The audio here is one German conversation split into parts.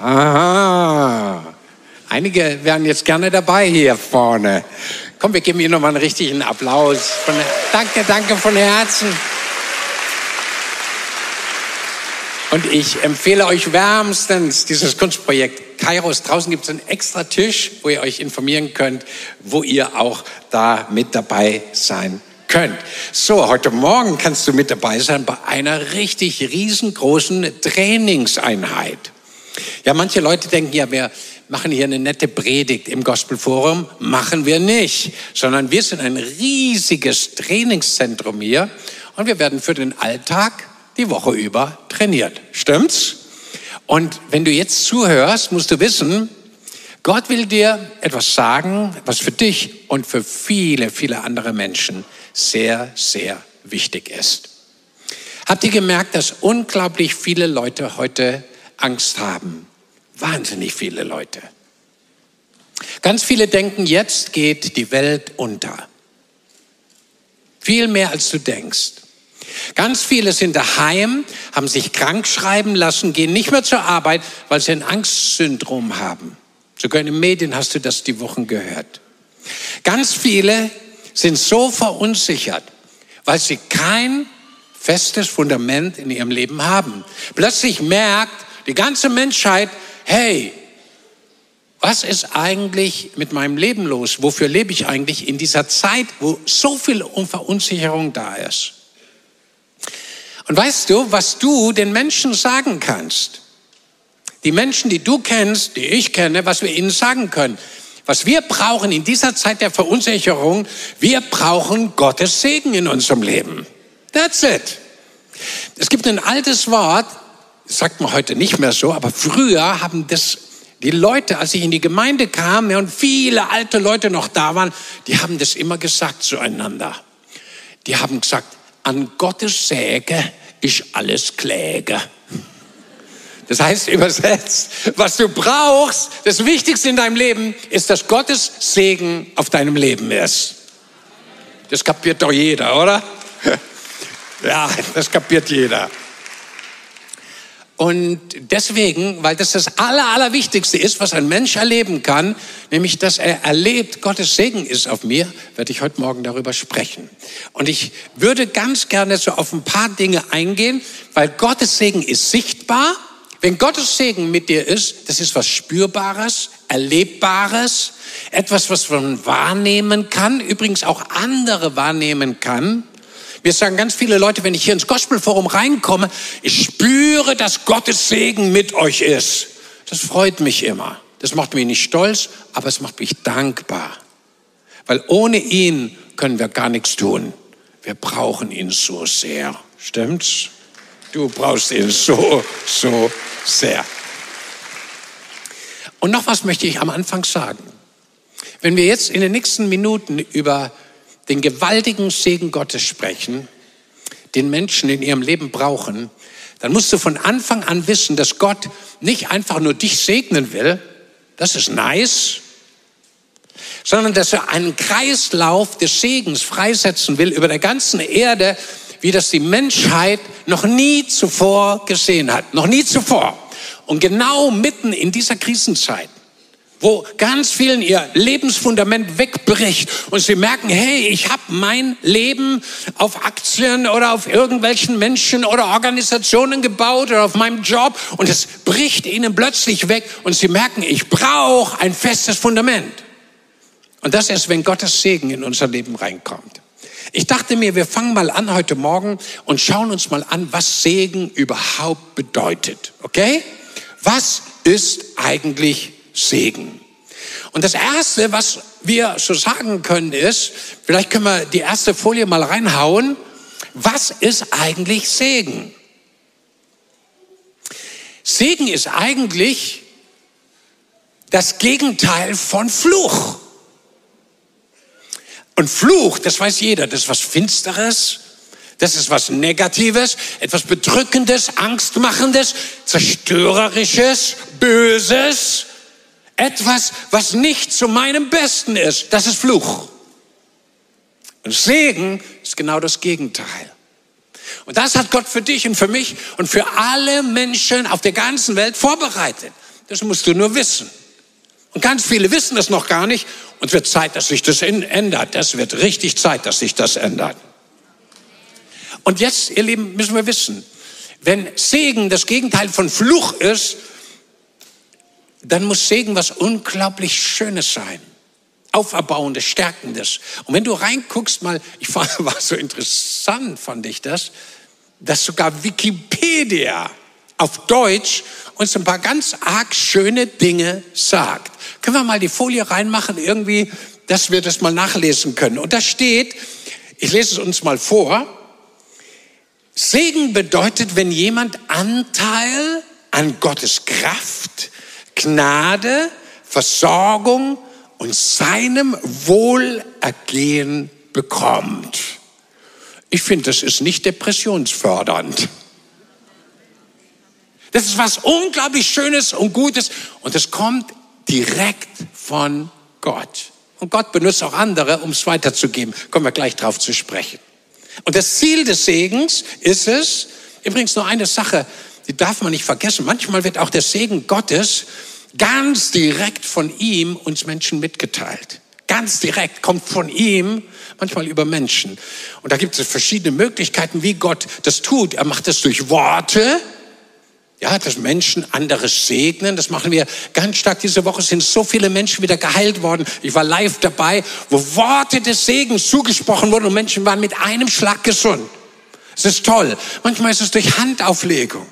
Aha. Einige wären jetzt gerne dabei hier vorne. Komm, wir geben Ihnen nochmal einen richtigen Applaus. Von, danke, danke von Herzen. Und ich empfehle euch wärmstens dieses Kunstprojekt Kairos. Draußen gibt es einen extra Tisch, wo ihr euch informieren könnt, wo ihr auch da mit dabei sein könnt. So, heute Morgen kannst du mit dabei sein bei einer richtig riesengroßen Trainingseinheit. Ja, manche Leute denken ja, wir machen hier eine nette Predigt im Gospelforum. Machen wir nicht, sondern wir sind ein riesiges Trainingszentrum hier und wir werden für den Alltag die Woche über trainiert. Stimmt's? Und wenn du jetzt zuhörst, musst du wissen, Gott will dir etwas sagen, was für dich und für viele, viele andere Menschen sehr, sehr wichtig ist. Habt ihr gemerkt, dass unglaublich viele Leute heute Angst haben? Wahnsinnig viele Leute. Ganz viele denken, jetzt geht die Welt unter. Viel mehr als du denkst. Ganz viele sind daheim, haben sich krank schreiben lassen, gehen nicht mehr zur Arbeit, weil sie ein Angstsyndrom haben. Sogar in den Medien hast du das die Wochen gehört. Ganz viele sind so verunsichert, weil sie kein festes Fundament in ihrem Leben haben. Plötzlich merkt die ganze Menschheit, hey, was ist eigentlich mit meinem Leben los? Wofür lebe ich eigentlich in dieser Zeit, wo so viel Verunsicherung da ist? Und weißt du, was du den Menschen sagen kannst? Die Menschen, die du kennst, die ich kenne, was wir ihnen sagen können. Was wir brauchen in dieser Zeit der Verunsicherung, wir brauchen Gottes Segen in unserem Leben. That's it. Es gibt ein altes Wort, sagt man heute nicht mehr so, aber früher haben das die Leute, als ich in die Gemeinde kam und viele alte Leute noch da waren, die haben das immer gesagt zueinander. Die haben gesagt, an Gottes Säge ist alles Kläge. Das heißt übersetzt, was du brauchst, das Wichtigste in deinem Leben ist, dass Gottes Segen auf deinem Leben ist. Das kapiert doch jeder, oder? Ja, das kapiert jeder. Und deswegen, weil das das Aller, Allerwichtigste ist, was ein Mensch erleben kann, nämlich dass er erlebt, Gottes Segen ist auf mir, werde ich heute Morgen darüber sprechen. Und ich würde ganz gerne so auf ein paar Dinge eingehen, weil Gottes Segen ist sichtbar. Wenn Gottes Segen mit dir ist, das ist was Spürbares, Erlebbares, etwas, was man wahrnehmen kann, übrigens auch andere wahrnehmen kann. Mir sagen ganz viele Leute, wenn ich hier ins Gospelforum reinkomme, ich spüre, dass Gottes Segen mit euch ist. Das freut mich immer. Das macht mich nicht stolz, aber es macht mich dankbar. Weil ohne ihn können wir gar nichts tun. Wir brauchen ihn so sehr. Stimmt's? Du brauchst ihn so, so sehr. Und noch was möchte ich am Anfang sagen. Wenn wir jetzt in den nächsten Minuten über den gewaltigen Segen Gottes sprechen, den Menschen in ihrem Leben brauchen, dann musst du von Anfang an wissen, dass Gott nicht einfach nur dich segnen will, das ist nice, sondern dass er einen Kreislauf des Segens freisetzen will über der ganzen Erde, wie das die Menschheit noch nie zuvor gesehen hat, noch nie zuvor. Und genau mitten in dieser Krisenzeit wo ganz vielen ihr Lebensfundament wegbricht und sie merken, hey, ich habe mein Leben auf Aktien oder auf irgendwelchen Menschen oder Organisationen gebaut oder auf meinem Job und es bricht ihnen plötzlich weg und sie merken, ich brauche ein festes Fundament. Und das ist, wenn Gottes Segen in unser Leben reinkommt. Ich dachte mir, wir fangen mal an heute Morgen und schauen uns mal an, was Segen überhaupt bedeutet. Okay? Was ist eigentlich Segen. Und das Erste, was wir so sagen können, ist, vielleicht können wir die erste Folie mal reinhauen, was ist eigentlich Segen? Segen ist eigentlich das Gegenteil von Fluch. Und Fluch, das weiß jeder, das ist was Finsteres, das ist was Negatives, etwas Bedrückendes, Angstmachendes, Zerstörerisches, Böses. Etwas, was nicht zu meinem Besten ist, das ist Fluch. Und Segen ist genau das Gegenteil. Und das hat Gott für dich und für mich und für alle Menschen auf der ganzen Welt vorbereitet. Das musst du nur wissen. Und ganz viele wissen das noch gar nicht. Und es wird Zeit, dass sich das ändert. Es wird richtig Zeit, dass sich das ändert. Und jetzt, ihr Lieben, müssen wir wissen, wenn Segen das Gegenteil von Fluch ist, dann muss Segen was unglaublich Schönes sein. Auferbauendes, Stärkendes. Und wenn du reinguckst mal, ich war, war so interessant, fand ich das, dass sogar Wikipedia auf Deutsch uns ein paar ganz arg schöne Dinge sagt. Können wir mal die Folie reinmachen, irgendwie, dass wir das mal nachlesen können. Und da steht, ich lese es uns mal vor, Segen bedeutet, wenn jemand Anteil an Gottes Kraft, Gnade, Versorgung und seinem Wohlergehen bekommt. Ich finde, das ist nicht depressionsfördernd. Das ist was unglaublich Schönes und Gutes und es kommt direkt von Gott. Und Gott benutzt auch andere, um es weiterzugeben. Kommen wir gleich drauf zu sprechen. Und das Ziel des Segens ist es, übrigens nur eine Sache, die darf man nicht vergessen. Manchmal wird auch der Segen Gottes ganz direkt von ihm uns Menschen mitgeteilt. Ganz direkt kommt von ihm, manchmal über Menschen. Und da gibt es verschiedene Möglichkeiten, wie Gott das tut. Er macht es durch Worte, ja, dass Menschen anderes segnen, das machen wir ganz stark. Diese Woche sind so viele Menschen wieder geheilt worden. Ich war live dabei, wo Worte des Segens zugesprochen wurden und Menschen waren mit einem Schlag gesund. Es ist toll. Manchmal ist es durch Handauflegung.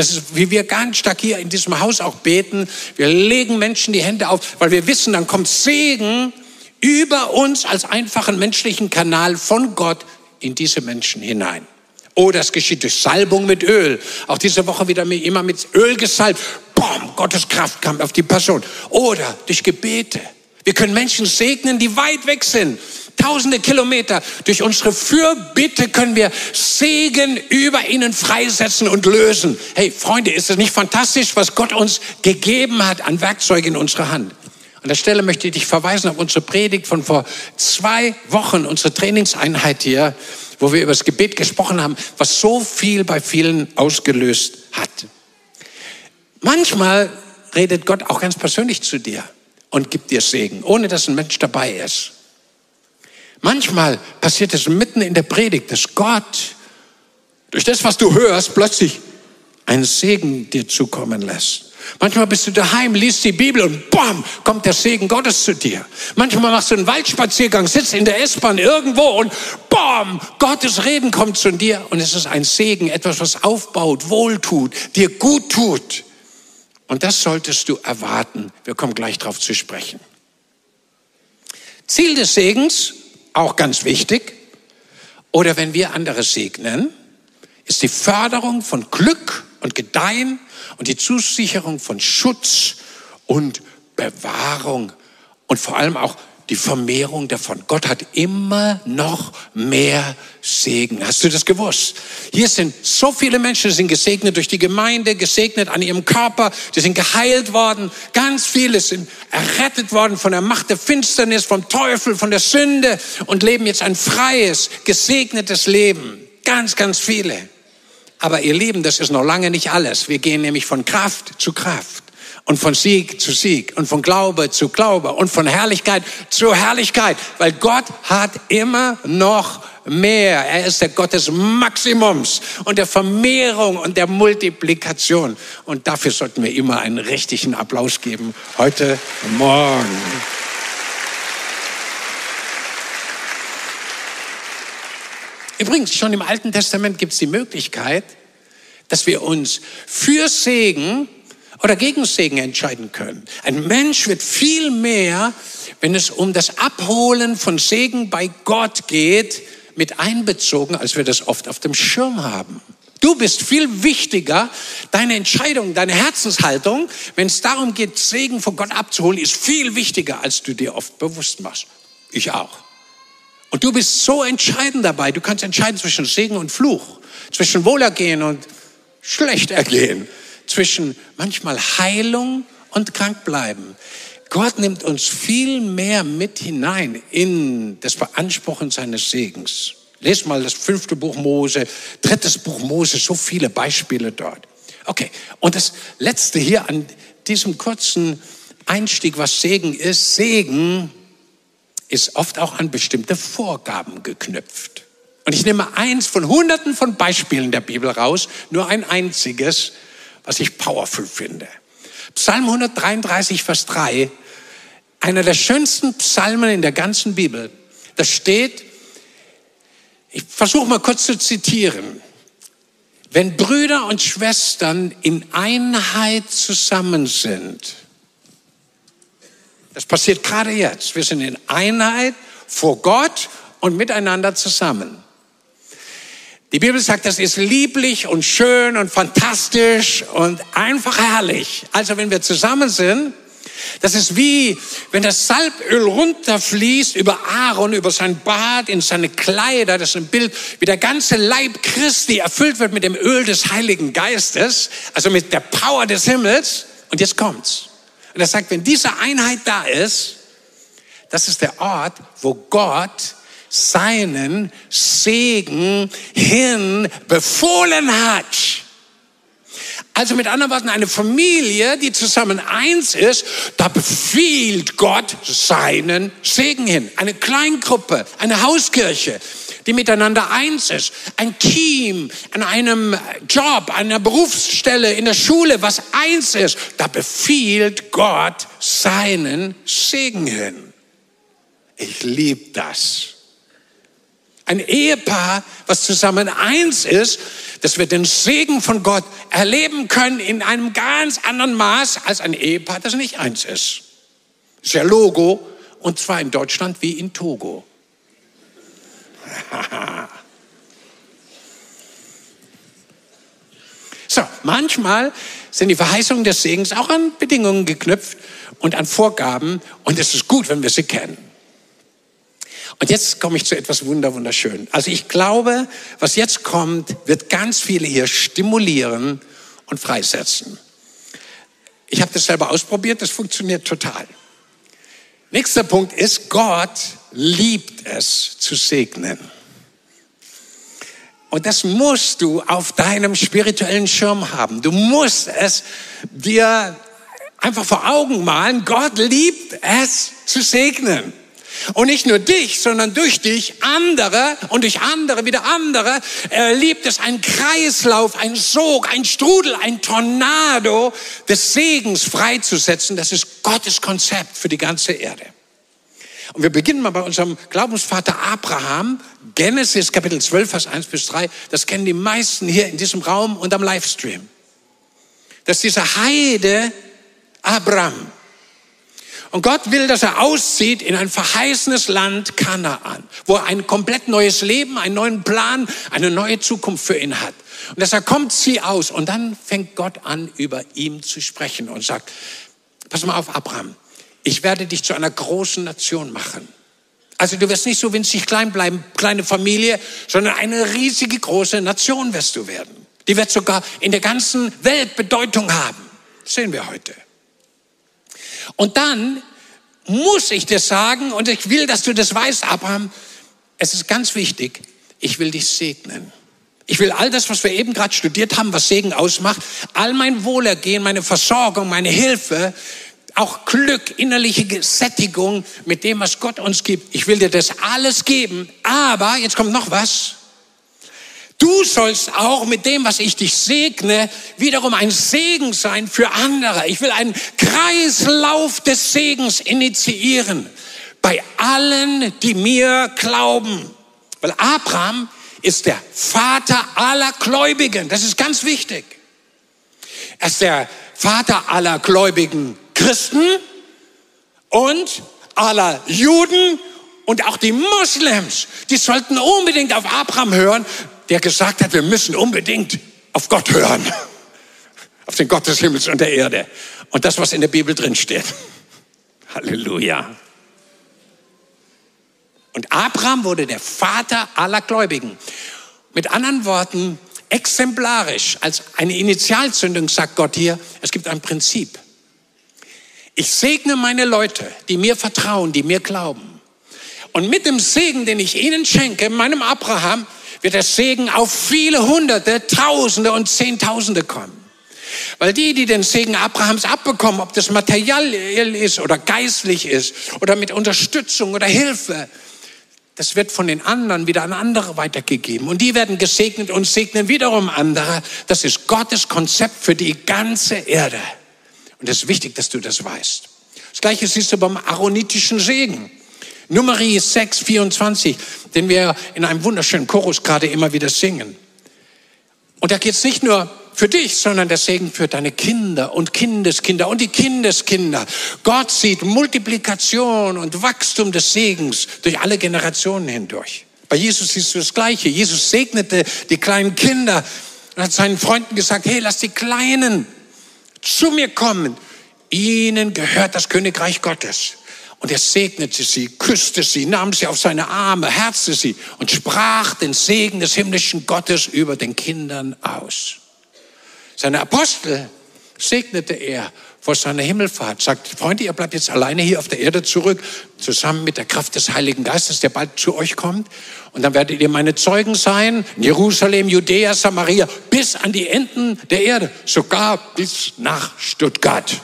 Das ist, wie wir ganz stark hier in diesem Haus auch beten. Wir legen Menschen die Hände auf, weil wir wissen, dann kommt Segen über uns als einfachen menschlichen Kanal von Gott in diese Menschen hinein. Oder es geschieht durch Salbung mit Öl. Auch diese Woche wieder immer mit Öl gesalbt. Boom, Gottes Kraft kam auf die Person. Oder durch Gebete. Wir können Menschen segnen, die weit weg sind. Tausende Kilometer. Durch unsere Fürbitte können wir Segen über ihnen freisetzen und lösen. Hey, Freunde, ist es nicht fantastisch, was Gott uns gegeben hat an Werkzeugen in unserer Hand? An der Stelle möchte ich dich verweisen auf unsere Predigt von vor zwei Wochen, unsere Trainingseinheit hier wo wir über das Gebet gesprochen haben, was so viel bei vielen ausgelöst hat. Manchmal redet Gott auch ganz persönlich zu dir und gibt dir Segen, ohne dass ein Mensch dabei ist. Manchmal passiert es mitten in der Predigt, dass Gott durch das, was du hörst, plötzlich einen Segen dir zukommen lässt. Manchmal bist du daheim, liest die Bibel und bam, kommt der Segen Gottes zu dir. Manchmal machst du einen Waldspaziergang, sitzt in der S-Bahn irgendwo und bam, Gottes Reden kommt zu dir und es ist ein Segen, etwas, was aufbaut, wohltut, dir gut tut. Und das solltest du erwarten. Wir kommen gleich darauf zu sprechen. Ziel des Segens, auch ganz wichtig, oder wenn wir andere segnen, ist die Förderung von Glück und Gedeihen und die Zusicherung von Schutz und Bewahrung und vor allem auch die Vermehrung davon. Gott hat immer noch mehr Segen. Hast du das gewusst? Hier sind so viele Menschen, die sind gesegnet durch die Gemeinde, gesegnet an ihrem Körper, die sind geheilt worden. Ganz viele sind errettet worden von der Macht der Finsternis, vom Teufel, von der Sünde und leben jetzt ein freies, gesegnetes Leben. Ganz, ganz viele. Aber ihr Lieben, das ist noch lange nicht alles. Wir gehen nämlich von Kraft zu Kraft und von Sieg zu Sieg und von Glaube zu Glaube und von Herrlichkeit zu Herrlichkeit, weil Gott hat immer noch mehr. Er ist der Gott des Maximums und der Vermehrung und der Multiplikation. Und dafür sollten wir immer einen richtigen Applaus geben. Heute Morgen. Übrigens, schon im Alten Testament gibt es die Möglichkeit, dass wir uns für Segen oder gegen Segen entscheiden können. Ein Mensch wird viel mehr, wenn es um das Abholen von Segen bei Gott geht, mit einbezogen, als wir das oft auf dem Schirm haben. Du bist viel wichtiger, deine Entscheidung, deine Herzenshaltung, wenn es darum geht, Segen von Gott abzuholen, ist viel wichtiger, als du dir oft bewusst machst. Ich auch. Und du bist so entscheidend dabei. Du kannst entscheiden zwischen Segen und Fluch, zwischen Wohlergehen und Schlechtergehen, zwischen manchmal Heilung und Krankbleiben. Gott nimmt uns viel mehr mit hinein in das Beanspruchen seines Segens. Lest mal das fünfte Buch Mose, drittes Buch Mose, so viele Beispiele dort. Okay, und das letzte hier an diesem kurzen Einstieg, was Segen ist. Segen ist oft auch an bestimmte Vorgaben geknüpft. Und ich nehme eins von hunderten von Beispielen der Bibel raus, nur ein einziges, was ich powerful finde. Psalm 133, Vers 3, einer der schönsten Psalmen in der ganzen Bibel. Da steht, ich versuche mal kurz zu zitieren. Wenn Brüder und Schwestern in Einheit zusammen sind, das passiert gerade jetzt, wir sind in Einheit vor Gott und miteinander zusammen. Die Bibel sagt, das ist lieblich und schön und fantastisch und einfach herrlich. Also wenn wir zusammen sind, das ist wie, wenn das Salböl runterfließt über Aaron, über sein Bart, in seine Kleider. Das ist ein Bild, wie der ganze Leib Christi erfüllt wird mit dem Öl des Heiligen Geistes, also mit der Power des Himmels. Und jetzt kommt's. Und er sagt, wenn diese Einheit da ist, das ist der Ort, wo Gott seinen Segen hin befohlen hat. Also mit anderen Worten, eine Familie, die zusammen eins ist, da befiehlt Gott seinen Segen hin. Eine Kleingruppe, eine Hauskirche, die miteinander eins ist. Ein Team an einem Job, einer Berufsstelle, in der Schule, was eins ist, da befiehlt Gott seinen Segen hin. Ich liebe das. Ein Ehepaar, was zusammen eins ist, dass wir den Segen von Gott erleben können in einem ganz anderen Maß als ein Ehepaar, das nicht eins ist. Das ist ja Logo, und zwar in Deutschland wie in Togo. so, manchmal sind die Verheißungen des Segens auch an Bedingungen geknüpft und an Vorgaben, und es ist gut, wenn wir sie kennen. Und jetzt komme ich zu etwas wunder wunderschön. Also ich glaube, was jetzt kommt, wird ganz viele hier stimulieren und freisetzen. Ich habe das selber ausprobiert, das funktioniert total. Nächster Punkt ist, Gott liebt es zu segnen. Und das musst du auf deinem spirituellen Schirm haben. Du musst es dir einfach vor Augen malen. Gott liebt es zu segnen. Und nicht nur dich, sondern durch dich andere und durch andere wieder andere Er liebt es, ein Kreislauf, ein Sog, ein Strudel, ein Tornado des Segens freizusetzen. Das ist Gottes Konzept für die ganze Erde. Und wir beginnen mal bei unserem Glaubensvater Abraham, Genesis Kapitel 12, Vers 1 bis 3. Das kennen die meisten hier in diesem Raum und am Livestream. Das ist dieser Heide Abraham. Und Gott will, dass er auszieht in ein verheißenes Land Kanaan, wo er ein komplett neues Leben, einen neuen Plan, eine neue Zukunft für ihn hat. Und deshalb kommt sie aus und dann fängt Gott an, über ihm zu sprechen und sagt, pass mal auf, Abraham, ich werde dich zu einer großen Nation machen. Also du wirst nicht so winzig klein bleiben, kleine Familie, sondern eine riesige große Nation wirst du werden. Die wird sogar in der ganzen Welt Bedeutung haben. Das sehen wir heute. Und dann muss ich dir sagen, und ich will, dass du das weißt, Abraham, es ist ganz wichtig, ich will dich segnen. Ich will all das, was wir eben gerade studiert haben, was Segen ausmacht, all mein Wohlergehen, meine Versorgung, meine Hilfe, auch Glück, innerliche Sättigung mit dem, was Gott uns gibt. Ich will dir das alles geben. Aber, jetzt kommt noch was. Du sollst auch mit dem, was ich dich segne, wiederum ein Segen sein für andere. Ich will einen Kreislauf des Segens initiieren bei allen, die mir glauben. Weil Abraham ist der Vater aller Gläubigen. Das ist ganz wichtig. Er ist der Vater aller gläubigen Christen und aller Juden und auch die Moslems. Die sollten unbedingt auf Abraham hören, der gesagt hat, wir müssen unbedingt auf Gott hören. Auf den Gott des Himmels und der Erde. Und das, was in der Bibel drin steht. Halleluja. Und Abraham wurde der Vater aller Gläubigen. Mit anderen Worten, exemplarisch, als eine Initialzündung sagt Gott hier, es gibt ein Prinzip. Ich segne meine Leute, die mir vertrauen, die mir glauben. Und mit dem Segen, den ich ihnen schenke, meinem Abraham, wird der Segen auf viele Hunderte, Tausende und Zehntausende kommen. Weil die, die den Segen Abrahams abbekommen, ob das materiell ist oder geistlich ist oder mit Unterstützung oder Hilfe, das wird von den anderen wieder an andere weitergegeben. Und die werden gesegnet und segnen wiederum andere. Das ist Gottes Konzept für die ganze Erde. Und es ist wichtig, dass du das weißt. Das gleiche siehst du beim aaronitischen Segen. Numeri 6, 24, den wir in einem wunderschönen Chorus gerade immer wieder singen. Und da geht es nicht nur für dich, sondern der Segen für deine Kinder und Kindeskinder und die Kindeskinder. Gott sieht Multiplikation und Wachstum des Segens durch alle Generationen hindurch. Bei Jesus siehst du das Gleiche. Jesus segnete die kleinen Kinder und hat seinen Freunden gesagt, hey, lass die Kleinen zu mir kommen. Ihnen gehört das Königreich Gottes. Und er segnete sie, küsste sie, nahm sie auf seine Arme, herzte sie und sprach den Segen des himmlischen Gottes über den Kindern aus. Seine Apostel segnete er vor seiner Himmelfahrt, sagt, Freunde, ihr bleibt jetzt alleine hier auf der Erde zurück, zusammen mit der Kraft des Heiligen Geistes, der bald zu euch kommt. Und dann werdet ihr meine Zeugen sein, in Jerusalem, Judäa, Samaria, bis an die Enden der Erde, sogar bis nach Stuttgart.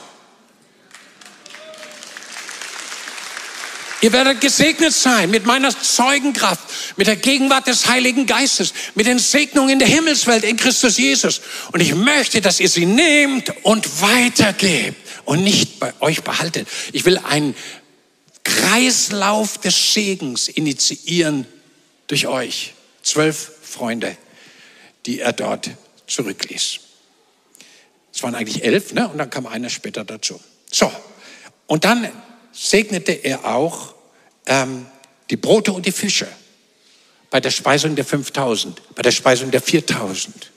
Ihr werdet gesegnet sein mit meiner Zeugenkraft, mit der Gegenwart des Heiligen Geistes, mit den Segnungen in der Himmelswelt in Christus Jesus. Und ich möchte, dass ihr sie nehmt und weitergebt und nicht bei euch behaltet. Ich will einen Kreislauf des Segens initiieren durch euch. Zwölf Freunde, die er dort zurückließ. Es waren eigentlich elf, ne? Und dann kam einer später dazu. So. Und dann segnete er auch ähm, die Brote und die Fische bei der Speisung der 5000, bei der Speisung der 4000.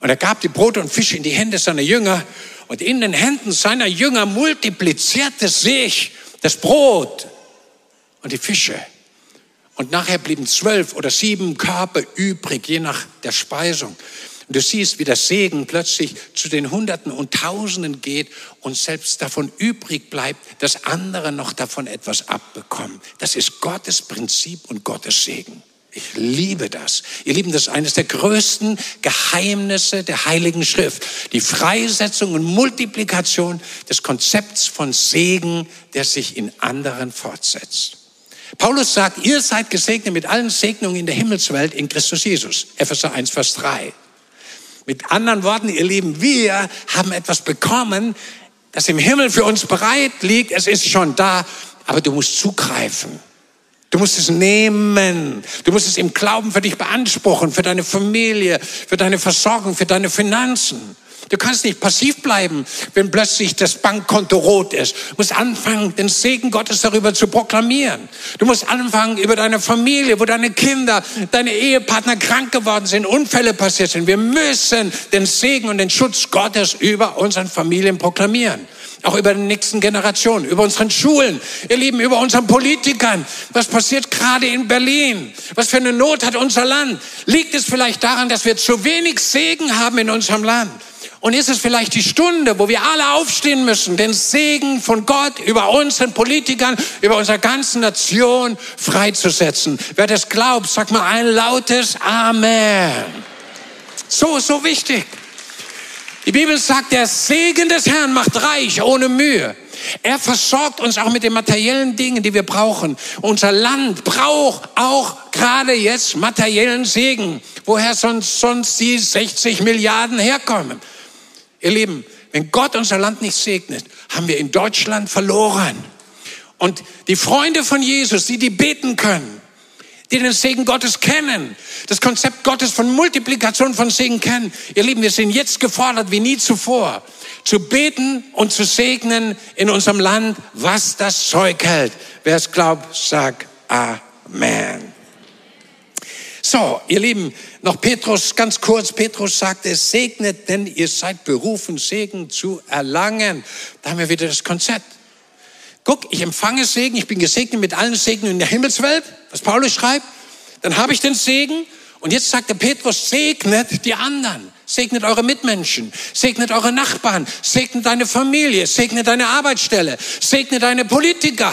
Und er gab die Brote und Fische in die Hände seiner Jünger und in den Händen seiner Jünger multiplizierte sich das Brot und die Fische. Und nachher blieben zwölf oder sieben Körper übrig, je nach der Speisung. Und du siehst, wie der Segen plötzlich zu den Hunderten und Tausenden geht und selbst davon übrig bleibt, dass andere noch davon etwas abbekommen. Das ist Gottes Prinzip und Gottes Segen. Ich liebe das. Ihr Lieben, das ist eines der größten Geheimnisse der Heiligen Schrift. Die Freisetzung und Multiplikation des Konzepts von Segen, der sich in anderen fortsetzt. Paulus sagt, ihr seid gesegnet mit allen Segnungen in der Himmelswelt in Christus Jesus. Epheser 1, Vers 3. Mit anderen Worten, ihr Lieben, wir haben etwas bekommen, das im Himmel für uns bereit liegt. Es ist schon da, aber du musst zugreifen. Du musst es nehmen. Du musst es im Glauben für dich beanspruchen, für deine Familie, für deine Versorgung, für deine Finanzen. Du kannst nicht passiv bleiben, wenn plötzlich das Bankkonto rot ist. Du musst anfangen, den Segen Gottes darüber zu proklamieren. Du musst anfangen, über deine Familie, wo deine Kinder, deine Ehepartner krank geworden sind, Unfälle passiert sind. Wir müssen den Segen und den Schutz Gottes über unseren Familien proklamieren auch über die nächsten Generationen, über unseren Schulen, ihr Lieben, über unseren Politikern. Was passiert gerade in Berlin? Was für eine Not hat unser Land? Liegt es vielleicht daran, dass wir zu wenig Segen haben in unserem Land? Und ist es vielleicht die Stunde, wo wir alle aufstehen müssen, den Segen von Gott über unseren Politikern, über unsere ganze Nation freizusetzen? Wer das glaubt, sag mal ein lautes Amen. So, so wichtig. Die Bibel sagt, der Segen des Herrn macht reich ohne Mühe. Er versorgt uns auch mit den materiellen Dingen, die wir brauchen. Unser Land braucht auch gerade jetzt materiellen Segen. Woher sonst, sonst die 60 Milliarden herkommen? Ihr Lieben, wenn Gott unser Land nicht segnet, haben wir in Deutschland verloren. Und die Freunde von Jesus, die die beten können, die den Segen Gottes kennen, das Konzept Gottes von Multiplikation von Segen kennen. Ihr Lieben, wir sind jetzt gefordert wie nie zuvor, zu beten und zu segnen in unserem Land, was das Zeug hält. Wer es glaubt, sagt Amen. So, ihr Lieben, noch Petrus, ganz kurz. Petrus sagte, segnet, denn ihr seid berufen, Segen zu erlangen. Da haben wir wieder das Konzept. Guck, ich empfange Segen, ich bin gesegnet mit allen Segnen in der Himmelswelt, was Paulus schreibt. Dann habe ich den Segen. Und jetzt sagt der Petrus, segnet die anderen. Segnet eure Mitmenschen, segnet eure Nachbarn, segnet deine Familie, segnet deine Arbeitsstelle, segnet deine Politiker.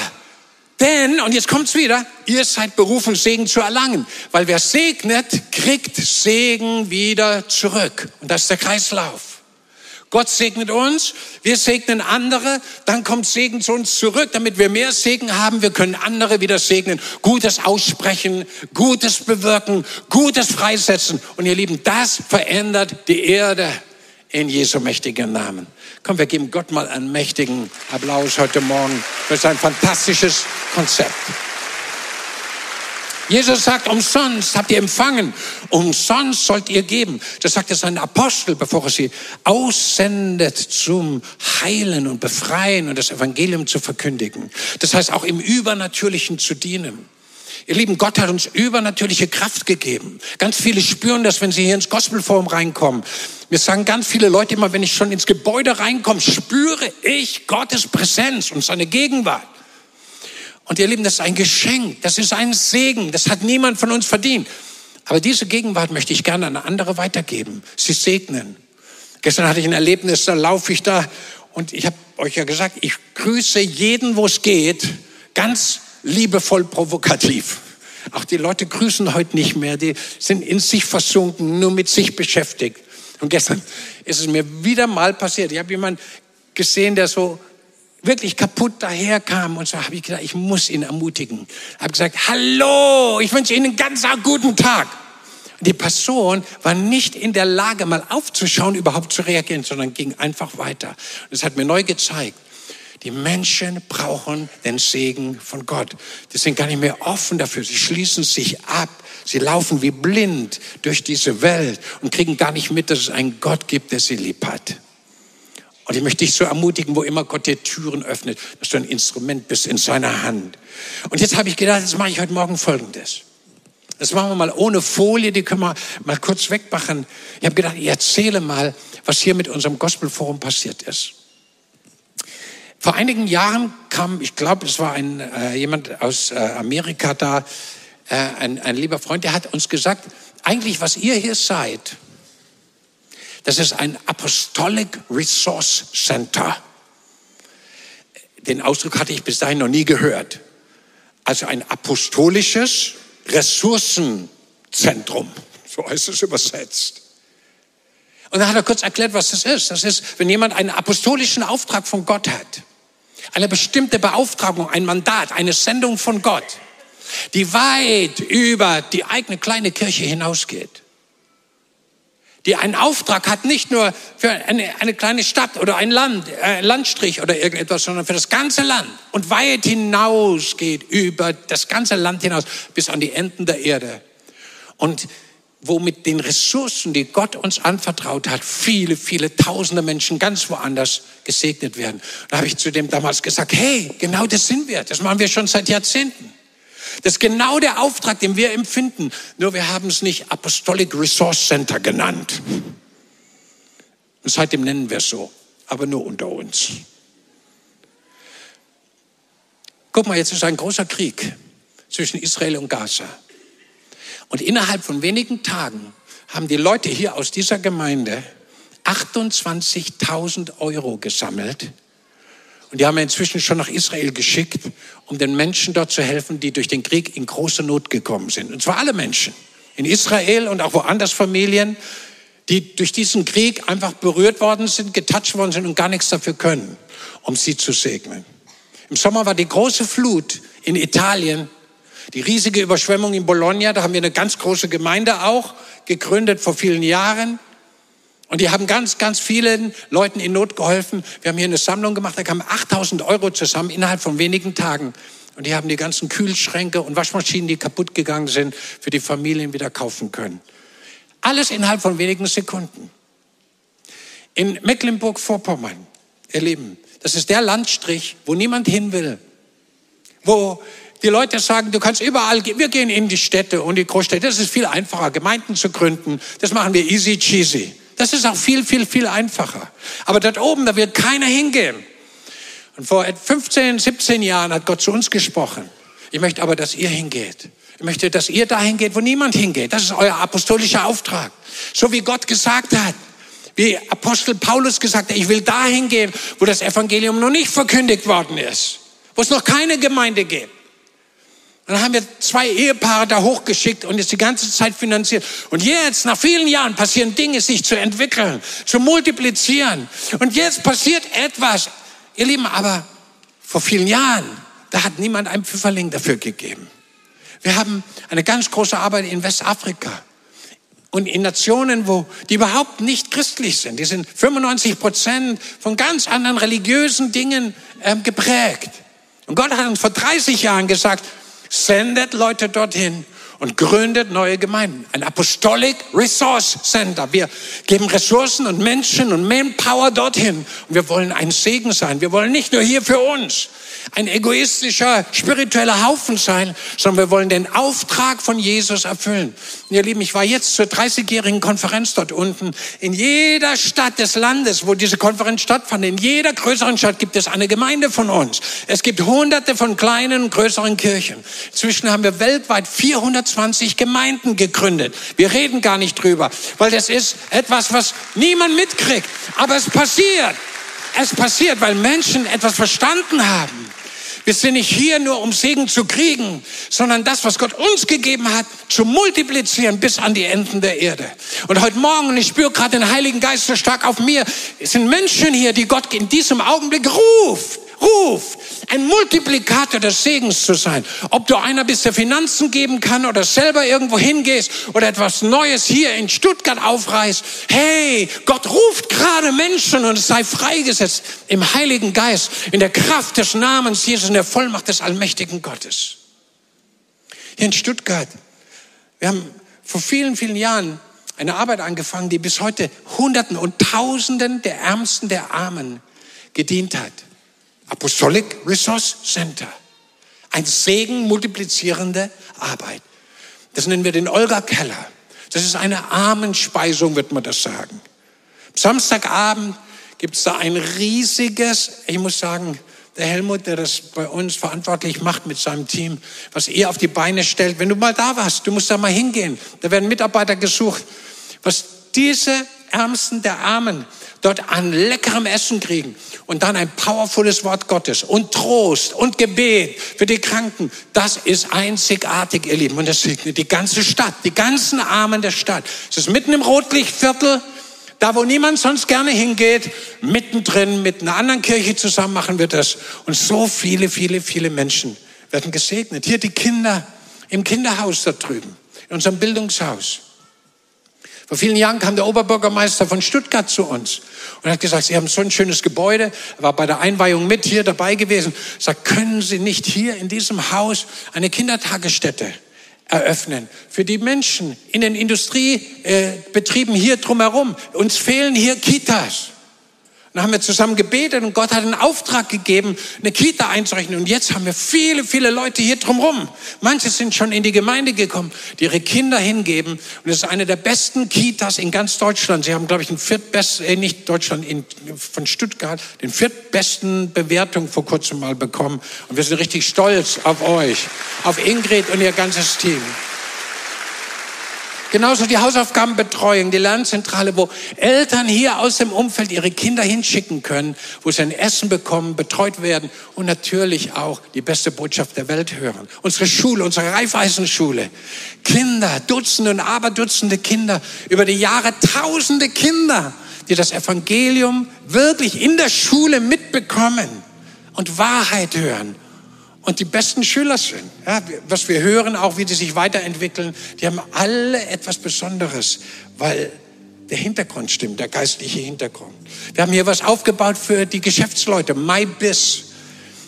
Denn, und jetzt kommt's wieder, ihr seid berufen, Segen zu erlangen. Weil wer segnet, kriegt Segen wieder zurück. Und das ist der Kreislauf. Gott segnet uns, wir segnen andere, dann kommt Segen zu uns zurück, damit wir mehr Segen haben. Wir können andere wieder segnen, Gutes aussprechen, Gutes bewirken, Gutes freisetzen. Und ihr Lieben, das verändert die Erde in Jesu mächtigen Namen. Komm, wir geben Gott mal einen mächtigen Applaus heute Morgen für sein fantastisches Konzept. Jesus sagt, umsonst habt ihr empfangen, umsonst sollt ihr geben. Das sagt er seinen Apostel, bevor er sie aussendet zum Heilen und Befreien und das Evangelium zu verkündigen. Das heißt auch im Übernatürlichen zu dienen. Ihr Lieben, Gott hat uns übernatürliche Kraft gegeben. Ganz viele spüren das, wenn sie hier ins Gospelforum reinkommen. Mir sagen ganz viele Leute immer, wenn ich schon ins Gebäude reinkomme, spüre ich Gottes Präsenz und seine Gegenwart. Und ihr Lieben, das ist ein Geschenk, das ist ein Segen, das hat niemand von uns verdient. Aber diese Gegenwart möchte ich gerne an andere weitergeben, sie segnen. Gestern hatte ich ein Erlebnis, da laufe ich da und ich habe euch ja gesagt, ich grüße jeden, wo es geht, ganz liebevoll provokativ. Auch die Leute grüßen heute nicht mehr, die sind in sich versunken, nur mit sich beschäftigt. Und gestern ist es mir wieder mal passiert. Ich habe jemanden gesehen, der so wirklich kaputt daherkam und so habe ich gedacht, ich muss ihn ermutigen. Habe gesagt, hallo, ich wünsche Ihnen einen ganz guten Tag. Und die Person war nicht in der Lage, mal aufzuschauen, überhaupt zu reagieren, sondern ging einfach weiter. Und das hat mir neu gezeigt. Die Menschen brauchen den Segen von Gott. Die sind gar nicht mehr offen dafür. Sie schließen sich ab. Sie laufen wie blind durch diese Welt und kriegen gar nicht mit, dass es einen Gott gibt, der sie lieb hat. Und ich möchte dich so ermutigen, wo immer Gott dir Türen öffnet, dass du ein Instrument bist in seiner Hand. Und jetzt habe ich gedacht, jetzt mache ich heute Morgen Folgendes. Das machen wir mal ohne Folie, die können wir mal kurz wegmachen. Ich habe gedacht, ich erzähle mal, was hier mit unserem Gospelforum passiert ist. Vor einigen Jahren kam, ich glaube, es war ein, äh, jemand aus äh, Amerika da, äh, ein, ein lieber Freund, der hat uns gesagt, eigentlich was ihr hier seid, das ist ein Apostolic Resource Center. Den Ausdruck hatte ich bis dahin noch nie gehört. Also ein apostolisches Ressourcenzentrum. So heißt es übersetzt. Und dann hat er kurz erklärt, was das ist. Das ist, wenn jemand einen apostolischen Auftrag von Gott hat, eine bestimmte Beauftragung, ein Mandat, eine Sendung von Gott, die weit über die eigene kleine Kirche hinausgeht die einen Auftrag hat, nicht nur für eine, eine kleine Stadt oder ein Land, äh, Landstrich oder irgendetwas, sondern für das ganze Land und weit hinausgeht über das ganze Land hinaus bis an die Enden der Erde. Und wo mit den Ressourcen, die Gott uns anvertraut hat, viele, viele tausende Menschen ganz woanders gesegnet werden. Da habe ich zu dem damals gesagt, hey, genau das sind wir. Das machen wir schon seit Jahrzehnten. Das ist genau der Auftrag, den wir empfinden. Nur wir haben es nicht Apostolic Resource Center genannt. Und seitdem nennen wir es so, aber nur unter uns. Guck mal, jetzt ist ein großer Krieg zwischen Israel und Gaza. Und innerhalb von wenigen Tagen haben die Leute hier aus dieser Gemeinde 28.000 Euro gesammelt und die haben wir inzwischen schon nach Israel geschickt, um den Menschen dort zu helfen, die durch den Krieg in große Not gekommen sind. Und zwar alle Menschen. In Israel und auch woanders Familien, die durch diesen Krieg einfach berührt worden sind, getoucht worden sind und gar nichts dafür können, um sie zu segnen. Im Sommer war die große Flut in Italien, die riesige Überschwemmung in Bologna, da haben wir eine ganz große Gemeinde auch gegründet vor vielen Jahren. Und die haben ganz, ganz vielen Leuten in Not geholfen. Wir haben hier eine Sammlung gemacht, da kamen 8000 Euro zusammen innerhalb von wenigen Tagen. Und die haben die ganzen Kühlschränke und Waschmaschinen, die kaputt gegangen sind, für die Familien wieder kaufen können. Alles innerhalb von wenigen Sekunden. In Mecklenburg-Vorpommern, ihr Lieben, das ist der Landstrich, wo niemand hin will. Wo die Leute sagen, du kannst überall gehen. Wir gehen in die Städte und die Großstädte. Das ist viel einfacher, Gemeinden zu gründen. Das machen wir easy cheesy. Das ist auch viel, viel, viel einfacher. Aber dort oben, da wird keiner hingehen. Und vor 15, 17 Jahren hat Gott zu uns gesprochen. Ich möchte aber, dass ihr hingeht. Ich möchte, dass ihr dahin geht, wo niemand hingeht. Das ist euer apostolischer Auftrag. So wie Gott gesagt hat. Wie Apostel Paulus gesagt hat, ich will dahin gehen, wo das Evangelium noch nicht verkündigt worden ist. Wo es noch keine Gemeinde gibt. Dann haben wir zwei Ehepaare da hochgeschickt und ist die ganze Zeit finanziert. Und jetzt, nach vielen Jahren, passieren Dinge, sich zu entwickeln, zu multiplizieren. Und jetzt passiert etwas. Ihr Lieben, aber vor vielen Jahren, da hat niemand einen Pfifferling dafür gegeben. Wir haben eine ganz große Arbeit in Westafrika und in Nationen, wo die überhaupt nicht christlich sind. Die sind 95 Prozent von ganz anderen religiösen Dingen ähm, geprägt. Und Gott hat uns vor 30 Jahren gesagt, sendet Leute dorthin und gründet neue Gemeinden. Ein Apostolic Resource Center. Wir geben Ressourcen und Menschen und Manpower dorthin. Und wir wollen ein Segen sein. Wir wollen nicht nur hier für uns ein egoistischer, spiritueller Haufen sein, sondern wir wollen den Auftrag von Jesus erfüllen. Ihr Lieben, ich war jetzt zur 30-jährigen Konferenz dort unten. In jeder Stadt des Landes, wo diese Konferenz stattfand, in jeder größeren Stadt gibt es eine Gemeinde von uns. Es gibt hunderte von kleinen und größeren Kirchen. Inzwischen haben wir weltweit 400 120 Gemeinden gegründet. Wir reden gar nicht drüber, weil das ist etwas, was niemand mitkriegt. Aber es passiert. Es passiert, weil Menschen etwas verstanden haben. Wir sind nicht hier nur, um Segen zu kriegen, sondern das, was Gott uns gegeben hat, zu multiplizieren bis an die Enden der Erde. Und heute Morgen, und ich spüre gerade den Heiligen Geist so stark auf mir, sind Menschen hier, die Gott in diesem Augenblick ruft Ruf, ein Multiplikator des Segens zu sein. Ob du einer bist, der Finanzen geben kann oder selber irgendwo hingehst oder etwas Neues hier in Stuttgart aufreißt. Hey, Gott ruft gerade Menschen und sei freigesetzt im Heiligen Geist, in der Kraft des Namens Jesus, in der Vollmacht des allmächtigen Gottes. Hier in Stuttgart. Wir haben vor vielen, vielen Jahren eine Arbeit angefangen, die bis heute Hunderten und Tausenden der Ärmsten, der Armen gedient hat. Apostolic Resource Center. Ein Segen multiplizierende Arbeit. Das nennen wir den Olga-Keller. Das ist eine Armenspeisung, wird man das sagen. Samstagabend gibt es da ein riesiges, ich muss sagen, der Helmut, der das bei uns verantwortlich macht mit seinem Team, was er auf die Beine stellt. Wenn du mal da warst, du musst da mal hingehen. Da werden Mitarbeiter gesucht. Was diese Ärmsten der Armen dort an leckerem Essen kriegen und dann ein powervolles Wort Gottes und Trost und Gebet für die Kranken, das ist einzigartig, ihr Lieben. Und das segnet die ganze Stadt, die ganzen Armen der Stadt. Es ist mitten im Rotlichtviertel, da wo niemand sonst gerne hingeht, mittendrin mit einer anderen Kirche zusammen machen wir das. Und so viele, viele, viele Menschen werden gesegnet. Hier die Kinder im Kinderhaus da drüben, in unserem Bildungshaus. Vor vielen Jahren kam der Oberbürgermeister von Stuttgart zu uns und hat gesagt, Sie haben so ein schönes Gebäude, er war bei der Einweihung mit hier dabei gewesen, sagt, können Sie nicht hier in diesem Haus eine Kindertagesstätte eröffnen für die Menschen in den Industriebetrieben hier drumherum? Uns fehlen hier Kitas. Dann haben wir zusammen gebetet und Gott hat einen Auftrag gegeben, eine Kita einzurichten. Und jetzt haben wir viele, viele Leute hier drumherum. Manche sind schon in die Gemeinde gekommen, die ihre Kinder hingeben. Und es ist eine der besten Kitas in ganz Deutschland. Sie haben, glaube ich, den viertbesten, äh, nicht Deutschland, in, von Stuttgart, den viertbesten Bewertung vor kurzem mal bekommen. Und wir sind richtig stolz auf euch, auf Ingrid und ihr ganzes Team. Genauso die Hausaufgabenbetreuung, die Lernzentrale, wo Eltern hier aus dem Umfeld ihre Kinder hinschicken können, wo sie ein Essen bekommen, betreut werden und natürlich auch die beste Botschaft der Welt hören. Unsere Schule, unsere Reifeisenschule. Kinder, Dutzende und Aberdutzende Kinder, über die Jahre tausende Kinder, die das Evangelium wirklich in der Schule mitbekommen und Wahrheit hören und die besten Schüler sind. Ja, was wir hören, auch wie die sich weiterentwickeln, die haben alle etwas Besonderes, weil der Hintergrund stimmt, der geistliche Hintergrund. Wir haben hier was aufgebaut für die Geschäftsleute, MyBiz.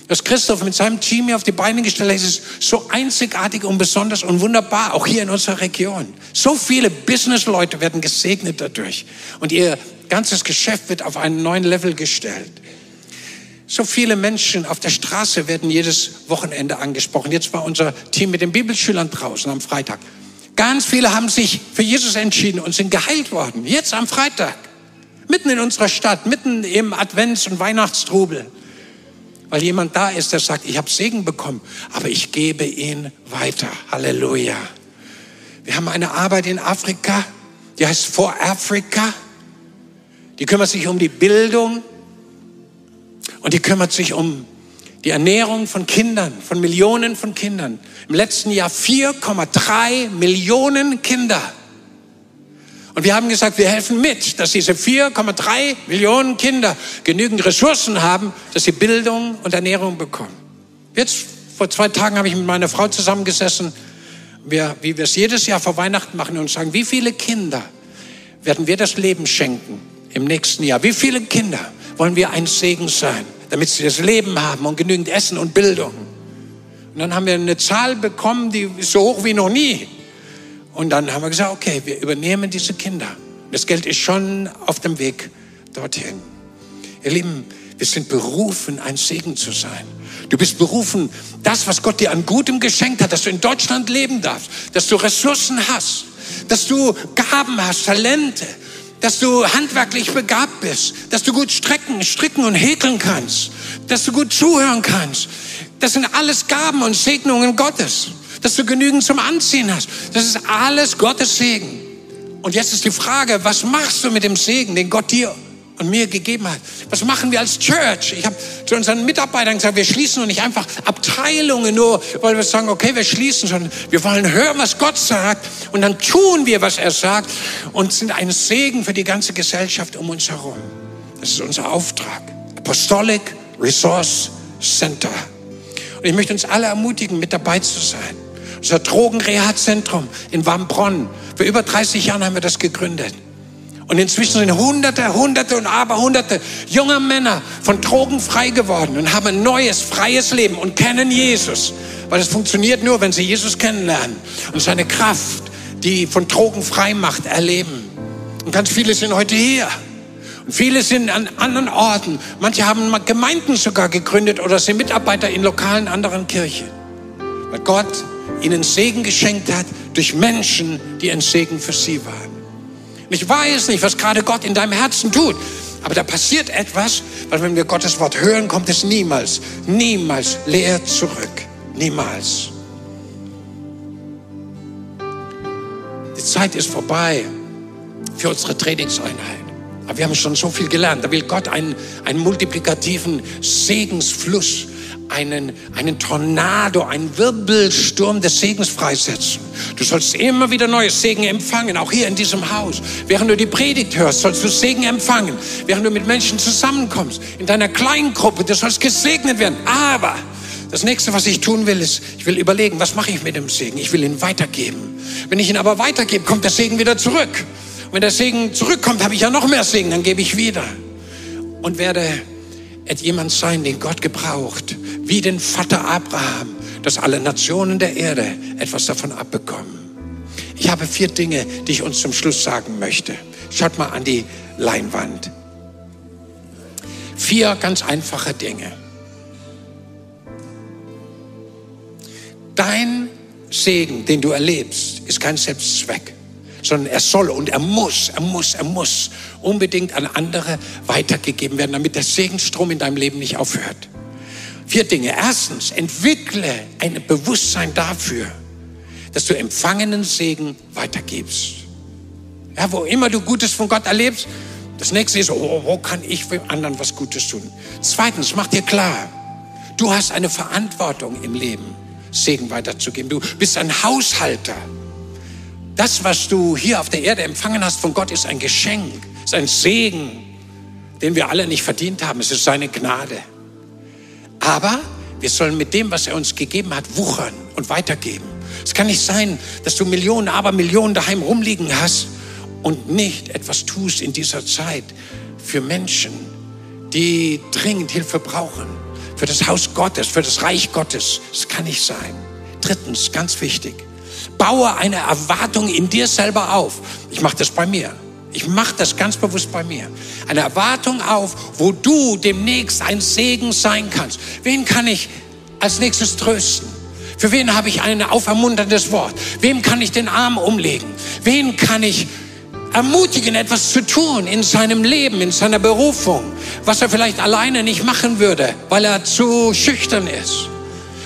Was Christoph mit seinem Team hier auf die Beine gestellt hat, ist so einzigartig und besonders und wunderbar, auch hier in unserer Region. So viele Businessleute werden gesegnet dadurch und ihr ganzes Geschäft wird auf einen neuen Level gestellt. So viele Menschen auf der Straße werden jedes Wochenende angesprochen. Jetzt war unser Team mit den Bibelschülern draußen am Freitag. Ganz viele haben sich für Jesus entschieden und sind geheilt worden. Jetzt am Freitag. Mitten in unserer Stadt, mitten im Advents- und Weihnachtstrubel. Weil jemand da ist, der sagt, ich habe Segen bekommen, aber ich gebe ihn weiter. Halleluja. Wir haben eine Arbeit in Afrika, die heißt For Africa. Die kümmert sich um die Bildung und die kümmert sich um die Ernährung von Kindern, von Millionen von Kindern. Im letzten Jahr 4,3 Millionen Kinder. Und wir haben gesagt, wir helfen mit, dass diese 4,3 Millionen Kinder genügend Ressourcen haben, dass sie Bildung und Ernährung bekommen. Jetzt, vor zwei Tagen habe ich mit meiner Frau zusammengesessen, wir, wie wir es jedes Jahr vor Weihnachten machen und sagen, wie viele Kinder werden wir das Leben schenken im nächsten Jahr? Wie viele Kinder wollen wir ein Segen sein, damit sie das Leben haben und genügend Essen und Bildung? Und dann haben wir eine Zahl bekommen, die ist so hoch wie noch nie. Und dann haben wir gesagt, okay, wir übernehmen diese Kinder. Das Geld ist schon auf dem Weg dorthin. Ihr Lieben, wir sind berufen, ein Segen zu sein. Du bist berufen, das, was Gott dir an Gutem geschenkt hat, dass du in Deutschland leben darfst, dass du Ressourcen hast, dass du Gaben hast, Talente, dass du handwerklich begabt bist, dass du gut strecken, stricken und häkeln kannst, dass du gut zuhören kannst. Das sind alles Gaben und Segnungen Gottes, dass du genügend zum Anziehen hast. Das ist alles Gottes Segen. Und jetzt ist die Frage, was machst du mit dem Segen, den Gott dir und mir gegeben hat. Was machen wir als Church? Ich habe zu unseren Mitarbeitern gesagt, wir schließen und nicht einfach Abteilungen nur, weil wir sagen, okay, wir schließen, sondern wir wollen hören, was Gott sagt und dann tun wir, was er sagt und sind ein Segen für die ganze Gesellschaft um uns herum. Das ist unser Auftrag. Apostolic Resource Center. Und ich möchte uns alle ermutigen, mit dabei zu sein. Unser Drogenreha-Zentrum in Wambronn. Vor über 30 Jahren haben wir das gegründet. Und inzwischen sind Hunderte, Hunderte und Aberhunderte junger Männer von Drogen frei geworden und haben ein neues, freies Leben und kennen Jesus. Weil es funktioniert nur, wenn sie Jesus kennenlernen und seine Kraft, die von Drogen frei macht, erleben. Und ganz viele sind heute hier. Und viele sind an anderen Orten. Manche haben Gemeinden sogar gegründet oder sind Mitarbeiter in lokalen anderen Kirchen. Weil Gott ihnen Segen geschenkt hat durch Menschen, die ein Segen für sie waren. Ich weiß nicht, was gerade Gott in deinem Herzen tut. Aber da passiert etwas, weil wenn wir Gottes Wort hören, kommt es niemals, niemals leer zurück. Niemals. Die Zeit ist vorbei für unsere Trainingseinheit. Aber wir haben schon so viel gelernt. Da will Gott einen, einen multiplikativen Segensfluss einen, einen Tornado, einen Wirbelsturm des Segens freisetzen. Du sollst immer wieder neues Segen empfangen, auch hier in diesem Haus. Während du die Predigt hörst, sollst du Segen empfangen. Während du mit Menschen zusammenkommst, in deiner kleinen Gruppe, du sollst gesegnet werden. Aber das nächste, was ich tun will, ist, ich will überlegen, was mache ich mit dem Segen? Ich will ihn weitergeben. Wenn ich ihn aber weitergebe, kommt der Segen wieder zurück. Und wenn der Segen zurückkommt, habe ich ja noch mehr Segen, dann gebe ich wieder. Und werde jemand sein, den Gott gebraucht, wie den Vater Abraham, dass alle Nationen der Erde etwas davon abbekommen. Ich habe vier Dinge, die ich uns zum Schluss sagen möchte. Schaut mal an die Leinwand. Vier ganz einfache Dinge. Dein Segen, den du erlebst, ist kein Selbstzweck sondern er soll und er muss, er muss, er muss unbedingt an andere weitergegeben werden, damit der Segenstrom in deinem Leben nicht aufhört. Vier Dinge. Erstens, entwickle ein Bewusstsein dafür, dass du empfangenen Segen weitergibst. Ja, wo immer du Gutes von Gott erlebst, das nächste ist, oh, wo kann ich für anderen was Gutes tun? Zweitens, mach dir klar, du hast eine Verantwortung im Leben, Segen weiterzugeben. Du bist ein Haushalter das, was du hier auf der Erde empfangen hast von Gott, ist ein Geschenk, ist ein Segen, den wir alle nicht verdient haben. Es ist seine Gnade. Aber wir sollen mit dem, was er uns gegeben hat, wuchern und weitergeben. Es kann nicht sein, dass du Millionen, aber Millionen daheim rumliegen hast und nicht etwas tust in dieser Zeit für Menschen, die dringend Hilfe brauchen. Für das Haus Gottes, für das Reich Gottes. Das kann nicht sein. Drittens, ganz wichtig, baue eine Erwartung in dir selber auf. Ich mache das bei mir. Ich mache das ganz bewusst bei mir. Eine Erwartung auf, wo du demnächst ein Segen sein kannst. Wen kann ich als nächstes trösten? Für wen habe ich ein aufermunterndes Wort? Wem kann ich den Arm umlegen? Wen kann ich ermutigen, etwas zu tun in seinem Leben, in seiner Berufung, was er vielleicht alleine nicht machen würde, weil er zu schüchtern ist?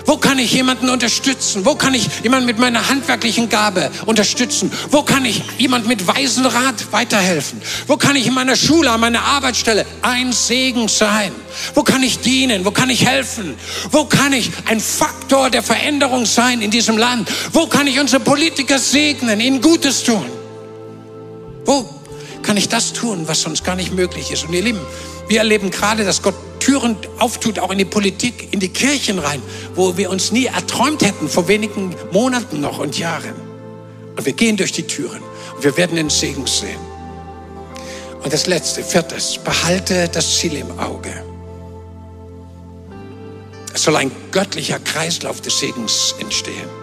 Wo kann ich jemanden unterstützen? Wo kann ich jemanden mit meiner handwerklichen Gabe unterstützen? Wo kann ich jemand mit weisen Rat weiterhelfen? Wo kann ich in meiner Schule, an meiner Arbeitsstelle ein Segen sein? Wo kann ich dienen? Wo kann ich helfen? Wo kann ich ein Faktor der Veränderung sein in diesem Land? Wo kann ich unsere Politiker segnen, ihnen Gutes tun? Wo kann ich das tun, was sonst gar nicht möglich ist? Und ihr Lieben, wir erleben gerade, dass Gott Türen auftut, auch in die Politik, in die Kirchen rein, wo wir uns nie erträumt hätten, vor wenigen Monaten noch und Jahren. Und wir gehen durch die Türen und wir werden den Segen sehen. Und das letzte, viertes, behalte das Ziel im Auge. Es soll ein göttlicher Kreislauf des Segens entstehen.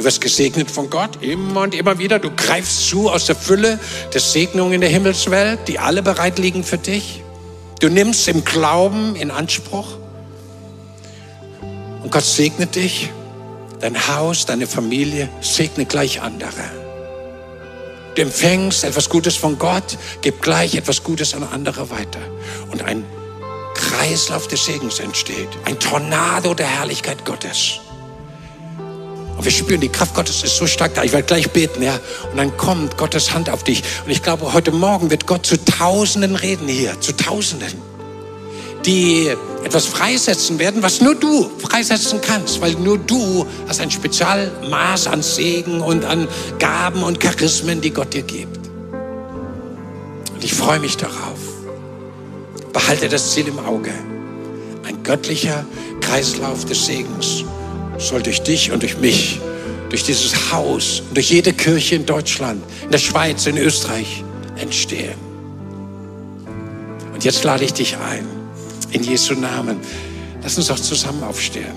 Du wirst gesegnet von Gott immer und immer wieder. Du greifst zu aus der Fülle des Segnungen in der Himmelswelt, die alle bereit liegen für dich. Du nimmst im Glauben in Anspruch. Und Gott segnet dich, dein Haus, deine Familie, segne gleich andere. Du empfängst etwas Gutes von Gott, gib gleich etwas Gutes an andere weiter. Und ein Kreislauf des Segens entsteht. Ein Tornado der Herrlichkeit Gottes. Und wir spüren, die Kraft Gottes ist so stark da. Ich werde gleich beten, ja. Und dann kommt Gottes Hand auf dich. Und ich glaube, heute Morgen wird Gott zu Tausenden reden hier, zu Tausenden, die etwas freisetzen werden, was nur du freisetzen kannst, weil nur du hast ein Spezialmaß an Segen und an Gaben und Charismen, die Gott dir gibt. Und ich freue mich darauf. Behalte das Ziel im Auge. Ein göttlicher Kreislauf des Segens soll durch dich und durch mich, durch dieses Haus, durch jede Kirche in Deutschland, in der Schweiz, in Österreich entstehen. Und jetzt lade ich dich ein, in Jesu Namen. Lass uns auch zusammen aufstehen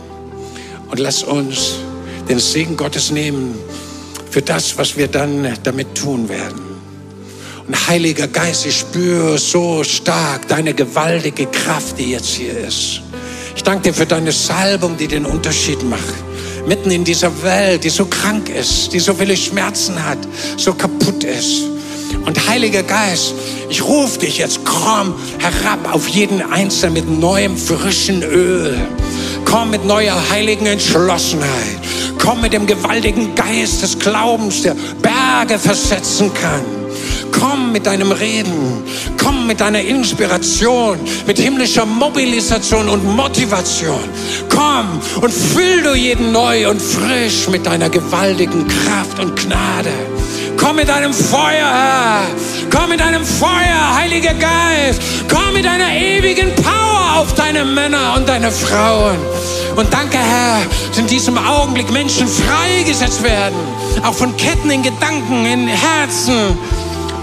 und lass uns den Segen Gottes nehmen für das, was wir dann damit tun werden. Und Heiliger Geist, ich spüre so stark deine gewaltige Kraft, die jetzt hier ist. Ich danke dir für deine Salbung, die den Unterschied macht. Mitten in dieser Welt, die so krank ist, die so viele Schmerzen hat, so kaputt ist. Und Heiliger Geist, ich rufe dich jetzt, komm herab auf jeden Einzelnen mit neuem, frischen Öl. Komm mit neuer heiligen Entschlossenheit. Komm mit dem gewaltigen Geist des Glaubens, der Berge versetzen kann. Mit deinem Reden. Komm mit deiner Inspiration, mit himmlischer Mobilisation und Motivation. Komm und füll du jeden neu und frisch mit deiner gewaltigen Kraft und Gnade. Komm mit deinem Feuer, Herr. Komm mit deinem Feuer, Heiliger Geist. Komm mit deiner ewigen Power auf deine Männer und deine Frauen. Und danke, Herr, dass in diesem Augenblick Menschen freigesetzt werden. Auch von Ketten in Gedanken, in Herzen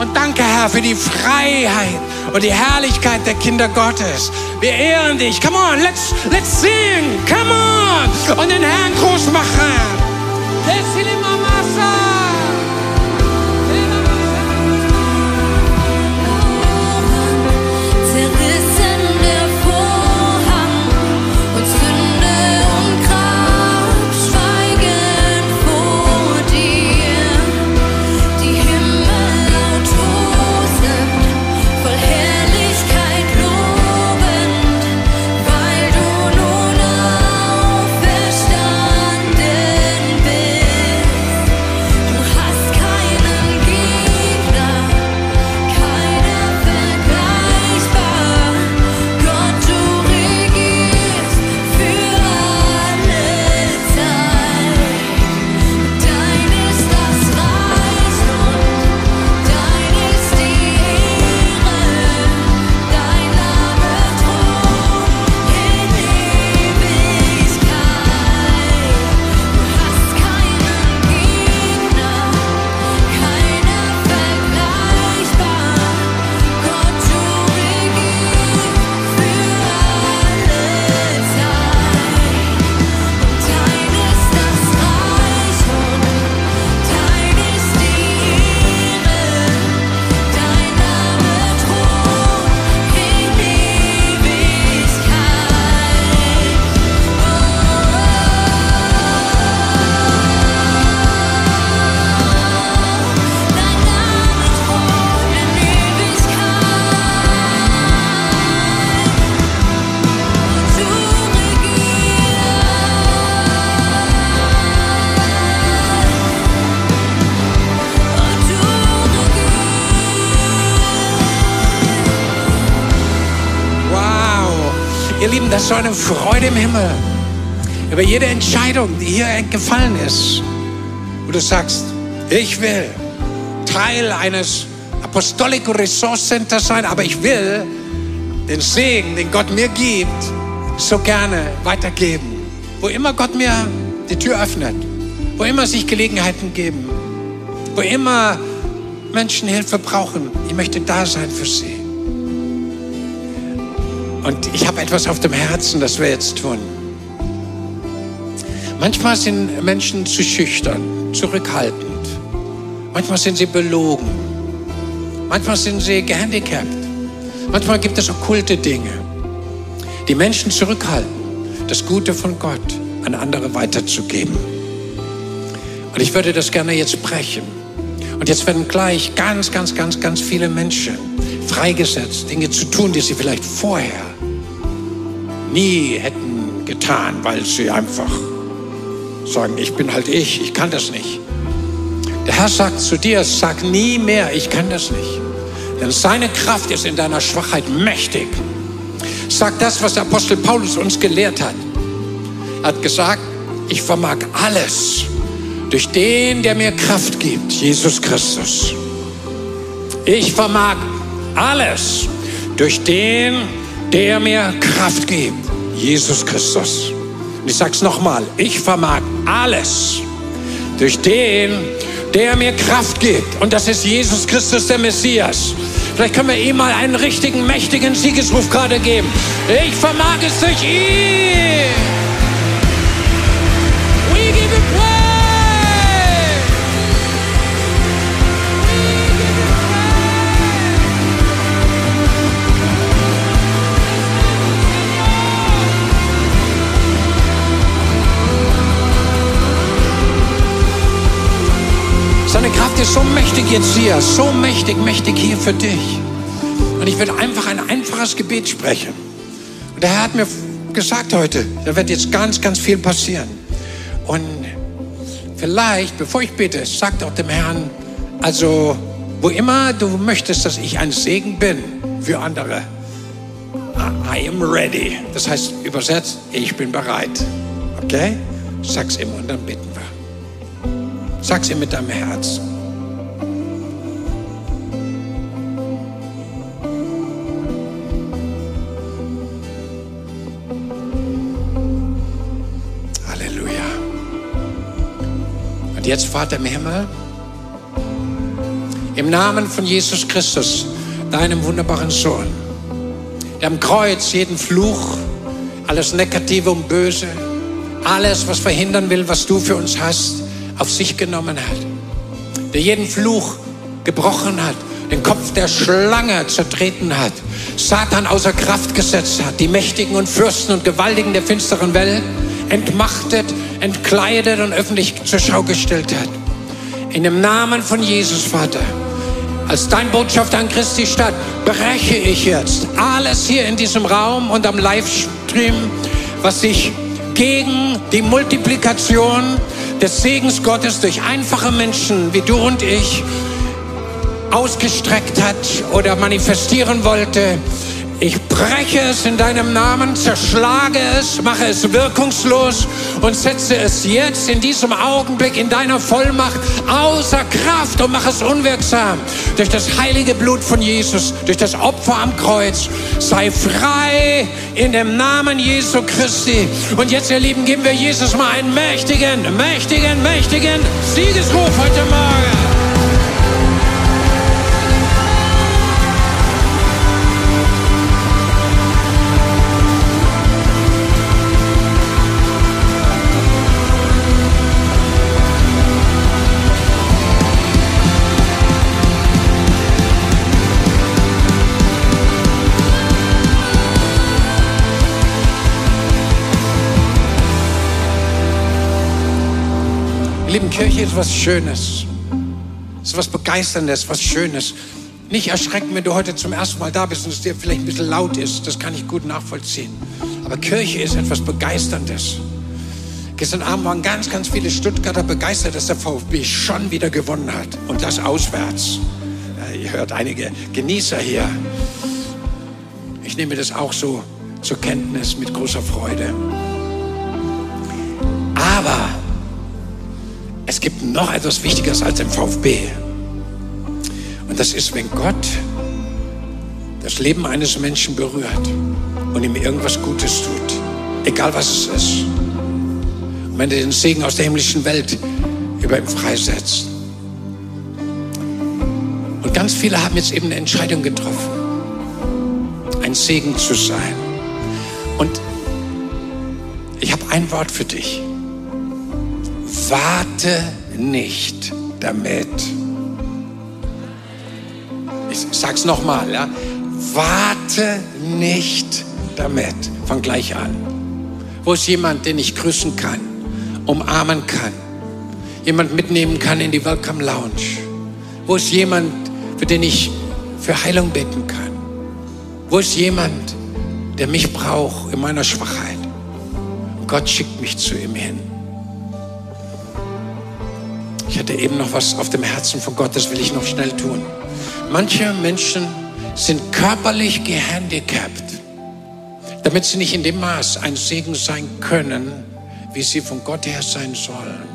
und danke, Herr, für die Freiheit und die Herrlichkeit der Kinder Gottes. Wir ehren dich. Come on, let's, let's sing. Come on. Und den Herrn groß machen. Ihr Lieben, so eine Freude im Himmel über jede Entscheidung, die hier gefallen ist, wo du sagst, ich will Teil eines Apostolico Resource Centers sein, aber ich will den Segen, den Gott mir gibt, so gerne weitergeben. Wo immer Gott mir die Tür öffnet, wo immer sich Gelegenheiten geben, wo immer Menschen Hilfe brauchen, ich möchte da sein für sie. Und ich habe etwas auf dem Herzen, das wir jetzt tun. Manchmal sind Menschen zu schüchtern, zurückhaltend. Manchmal sind sie belogen. Manchmal sind sie gehandicapt. Manchmal gibt es okkulte Dinge, die Menschen zurückhalten, das Gute von Gott an andere weiterzugeben. Und ich würde das gerne jetzt brechen. Und jetzt werden gleich ganz, ganz, ganz, ganz viele Menschen freigesetzt, Dinge zu tun, die sie vielleicht vorher nie hätten getan, weil sie einfach sagen, ich bin halt ich, ich kann das nicht. Der Herr sagt zu dir, sag nie mehr, ich kann das nicht. Denn seine Kraft ist in deiner Schwachheit mächtig. Sag das, was der Apostel Paulus uns gelehrt hat. Er hat gesagt, ich vermag alles durch den, der mir Kraft gibt, Jesus Christus. Ich vermag alles durch den, der mir Kraft gibt, Jesus Christus. Und ich sage es nochmal, ich vermag alles durch den, der mir Kraft gibt. Und das ist Jesus Christus, der Messias. Vielleicht können wir ihm mal einen richtigen, mächtigen Siegesruf gerade geben. Ich vermag es durch ihn. Ist so mächtig jetzt hier, so mächtig, mächtig hier für dich. Und ich will einfach ein einfaches Gebet sprechen. Und der Herr hat mir gesagt heute, da wird jetzt ganz, ganz viel passieren. Und vielleicht, bevor ich bete, sagt auch dem Herrn, also wo immer du möchtest, dass ich ein Segen bin für andere, I am ready. Das heißt übersetzt, ich bin bereit. Okay? Sag's ihm und dann beten wir. Sag's ihm mit deinem Herzen. Jetzt, Vater im Himmel, im Namen von Jesus Christus, deinem wunderbaren Sohn, der am Kreuz jeden Fluch, alles Negative und Böse, alles, was verhindern will, was du für uns hast, auf sich genommen hat, der jeden Fluch gebrochen hat, den Kopf der Schlange zertreten hat, Satan außer Kraft gesetzt hat, die Mächtigen und Fürsten und Gewaltigen der finsteren Welt entmachtet, entkleidet und öffentlich zur Schau gestellt hat. In dem Namen von Jesus, Vater, als dein Botschafter an Christi Stadt breche ich jetzt alles hier in diesem Raum und am Livestream, was sich gegen die Multiplikation des Segens Gottes durch einfache Menschen wie du und ich ausgestreckt hat oder manifestieren wollte. Ich breche es in deinem Namen, zerschlage es, mache es wirkungslos und setze es jetzt in diesem Augenblick in deiner Vollmacht außer Kraft und mache es unwirksam. Durch das heilige Blut von Jesus, durch das Opfer am Kreuz. Sei frei in dem Namen Jesu Christi. Und jetzt, ihr Lieben, geben wir Jesus mal einen mächtigen, mächtigen, mächtigen Siegesruf heute Kirche ist was Schönes. Es ist was Begeisterndes, was Schönes. Nicht erschrecken, wenn du heute zum ersten Mal da bist und es dir vielleicht ein bisschen laut ist. Das kann ich gut nachvollziehen. Aber Kirche ist etwas Begeisterndes. Gestern Abend waren ganz, ganz viele Stuttgarter begeistert, dass der VfB schon wieder gewonnen hat. Und das auswärts. Ihr hört einige Genießer hier. Ich nehme das auch so zur Kenntnis mit großer Freude. Es gibt noch etwas Wichtiges als im VfB. Und das ist, wenn Gott das Leben eines Menschen berührt und ihm irgendwas Gutes tut, egal was es ist. Und wenn er den Segen aus der himmlischen Welt über ihm freisetzt. Und ganz viele haben jetzt eben eine Entscheidung getroffen, ein Segen zu sein. Und ich habe ein Wort für dich. Warte nicht damit. Ich sag's nochmal, ja. Warte nicht damit. Fang gleich an. Wo ist jemand, den ich grüßen kann, umarmen kann, jemand mitnehmen kann in die Welcome Lounge? Wo ist jemand, für den ich für Heilung beten kann? Wo ist jemand, der mich braucht in meiner Schwachheit? Und Gott schickt mich zu ihm hin. Hatte eben noch was auf dem Herzen von Gott, das will ich noch schnell tun. Manche Menschen sind körperlich gehandicapt, damit sie nicht in dem Maß ein Segen sein können, wie sie von Gott her sein sollen.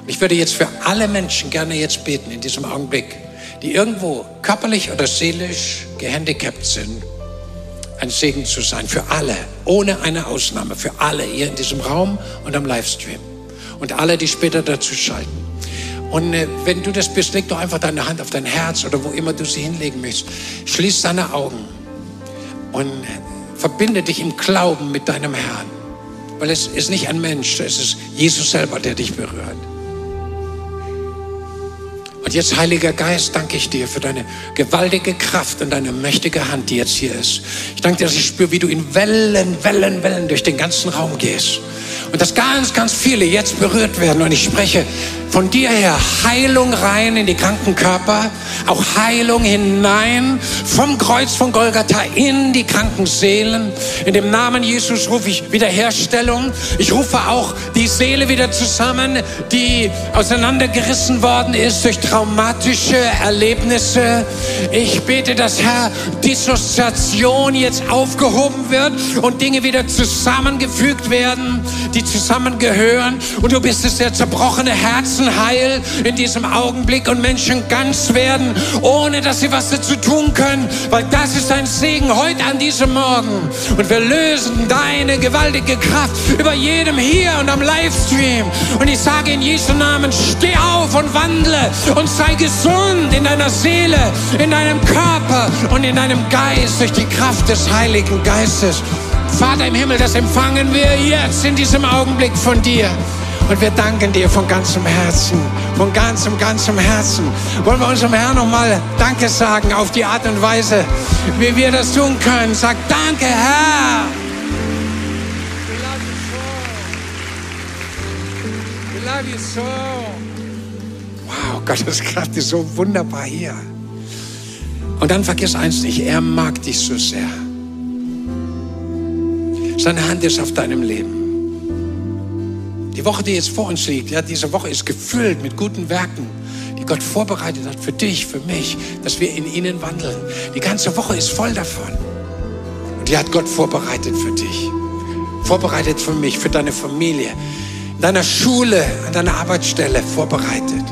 Und ich würde jetzt für alle Menschen gerne jetzt beten in diesem Augenblick, die irgendwo körperlich oder seelisch gehandicapt sind, ein Segen zu sein. Für alle, ohne eine Ausnahme, für alle hier in diesem Raum und am Livestream. Und alle, die später dazu schalten. Und äh, wenn du das bist, leg doch einfach deine Hand auf dein Herz oder wo immer du sie hinlegen möchtest. Schließ deine Augen und verbinde dich im Glauben mit deinem Herrn. Weil es ist nicht ein Mensch, es ist Jesus selber, der dich berührt. Und jetzt, Heiliger Geist, danke ich dir für deine gewaltige Kraft und deine mächtige Hand, die jetzt hier ist. Ich danke dir, dass ich spüre, wie du in Wellen, Wellen, Wellen durch den ganzen Raum gehst. Und dass ganz, ganz viele jetzt berührt werden. Und ich spreche von dir her Heilung rein in die kranken Körper, auch Heilung hinein vom Kreuz von Golgatha in die kranken Seelen. In dem Namen Jesus rufe ich Wiederherstellung. Ich rufe auch die Seele wieder zusammen, die auseinandergerissen worden ist durch traumatische Erlebnisse. Ich bete, dass Herr Dissoziation jetzt aufgehoben wird und Dinge wieder zusammengefügt werden, die zusammengehören. Und du bist es, der zerbrochene Herzen heil in diesem Augenblick und Menschen ganz werden, ohne dass sie was dazu tun können, weil das ist ein Segen heute an diesem Morgen. Und wir lösen deine gewaltige Kraft über jedem hier und am Livestream. Und ich sage in Jesu Namen, steh auf und wandle und sei gesund in deiner Seele, in deinem Körper und in deinem Geist durch die Kraft des Heiligen Geistes. Vater im Himmel, das empfangen wir jetzt in diesem Augenblick von dir. Und wir danken dir von ganzem Herzen, von ganzem, ganzem Herzen. Wollen wir unserem Herrn nochmal Danke sagen auf die Art und Weise, wie wir das tun können. Sag Danke, Herr. We love you so. Wow, Gottes Kraft ist so wunderbar hier. Und dann vergiss eins nicht, er mag dich so sehr. Seine Hand ist auf deinem Leben. Die Woche, die jetzt vor uns liegt, ja, diese Woche ist gefüllt mit guten Werken, die Gott vorbereitet hat für dich, für mich, dass wir in ihnen wandeln. Die ganze Woche ist voll davon. Und die hat Gott vorbereitet für dich. Vorbereitet für mich, für deine Familie, in deiner Schule, an deiner Arbeitsstelle vorbereitet.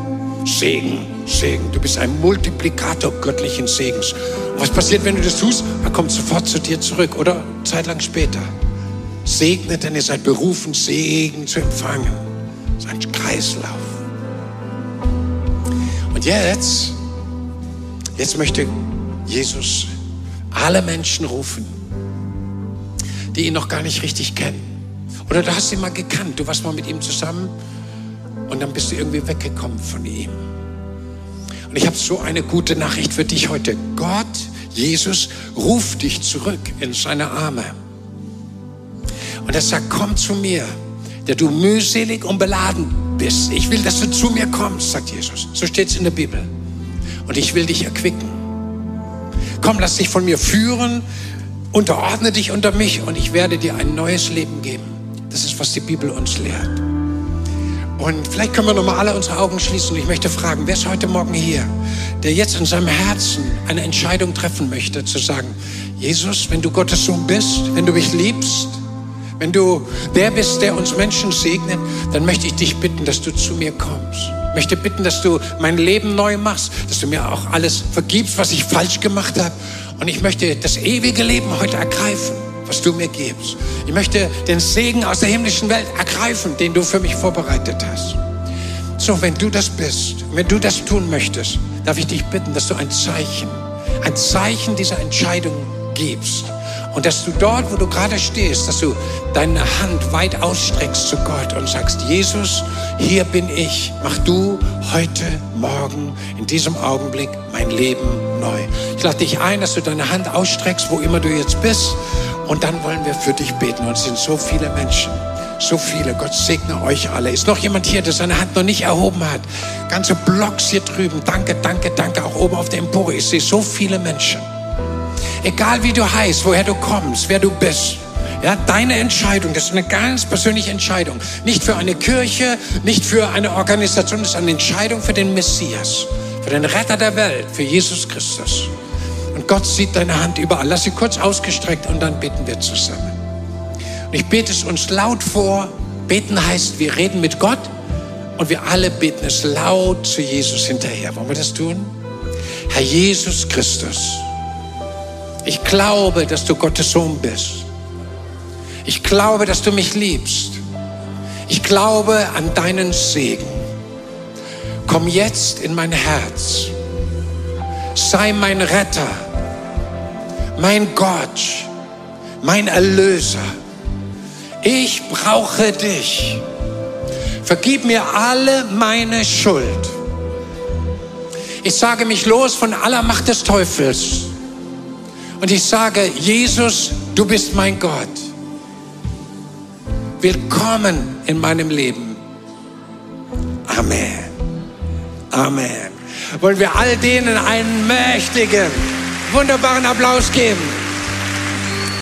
Segen, Segen. Du bist ein Multiplikator göttlichen Segens. Und was passiert, wenn du das tust? Er kommt sofort zu dir zurück oder zeitlang später. Segnet, denn ihr seid berufen, Segen zu empfangen. Das ist ein Kreislauf. Und jetzt, jetzt möchte Jesus alle Menschen rufen, die ihn noch gar nicht richtig kennen. Oder du hast ihn mal gekannt, du warst mal mit ihm zusammen und dann bist du irgendwie weggekommen von ihm. Und ich habe so eine gute Nachricht für dich heute. Gott, Jesus, ruft dich zurück in seine Arme. Und er sagt, komm zu mir, der du mühselig und beladen bist. Ich will, dass du zu mir kommst, sagt Jesus. So steht es in der Bibel. Und ich will dich erquicken. Komm, lass dich von mir führen, unterordne dich unter mich und ich werde dir ein neues Leben geben. Das ist, was die Bibel uns lehrt. Und vielleicht können wir noch mal alle unsere Augen schließen. Und ich möchte fragen, wer ist heute Morgen hier, der jetzt in seinem Herzen eine Entscheidung treffen möchte, zu sagen, Jesus, wenn du Gottes Sohn bist, wenn du mich liebst, wenn du der bist, der uns Menschen segnet, dann möchte ich dich bitten, dass du zu mir kommst. Ich möchte bitten, dass du mein Leben neu machst, dass du mir auch alles vergibst, was ich falsch gemacht habe. Und ich möchte das ewige Leben heute ergreifen, was du mir gibst. Ich möchte den Segen aus der himmlischen Welt ergreifen, den du für mich vorbereitet hast. So, wenn du das bist, wenn du das tun möchtest, darf ich dich bitten, dass du ein Zeichen, ein Zeichen dieser Entscheidung gibst. Und dass du dort, wo du gerade stehst, dass du deine Hand weit ausstreckst zu Gott und sagst, Jesus, hier bin ich. Mach du heute, morgen, in diesem Augenblick mein Leben neu. Ich lade dich ein, dass du deine Hand ausstreckst, wo immer du jetzt bist. Und dann wollen wir für dich beten. Und es sind so viele Menschen. So viele. Gott segne euch alle. Ist noch jemand hier, der seine Hand noch nicht erhoben hat? Ganze Blocks hier drüben. Danke, danke, danke. Auch oben auf der Empore. Ich sehe so viele Menschen. Egal wie du heißt, woher du kommst, wer du bist. Ja, deine Entscheidung, das ist eine ganz persönliche Entscheidung. Nicht für eine Kirche, nicht für eine Organisation, das ist eine Entscheidung für den Messias, für den Retter der Welt, für Jesus Christus. Und Gott sieht deine Hand überall. Lass sie kurz ausgestreckt und dann beten wir zusammen. Und ich bete es uns laut vor. Beten heißt, wir reden mit Gott und wir alle beten es laut zu Jesus hinterher. Wollen wir das tun? Herr Jesus Christus glaube, dass du Gottes Sohn bist. Ich glaube, dass du mich liebst. Ich glaube an deinen Segen. Komm jetzt in mein Herz. Sei mein Retter, mein Gott, mein Erlöser. Ich brauche dich. Vergib mir alle meine Schuld. Ich sage mich los von aller Macht des Teufels und ich sage, Jesus, du bist mein Gott. Willkommen in meinem Leben. Amen. Amen. Wollen wir all denen einen mächtigen, wunderbaren Applaus geben?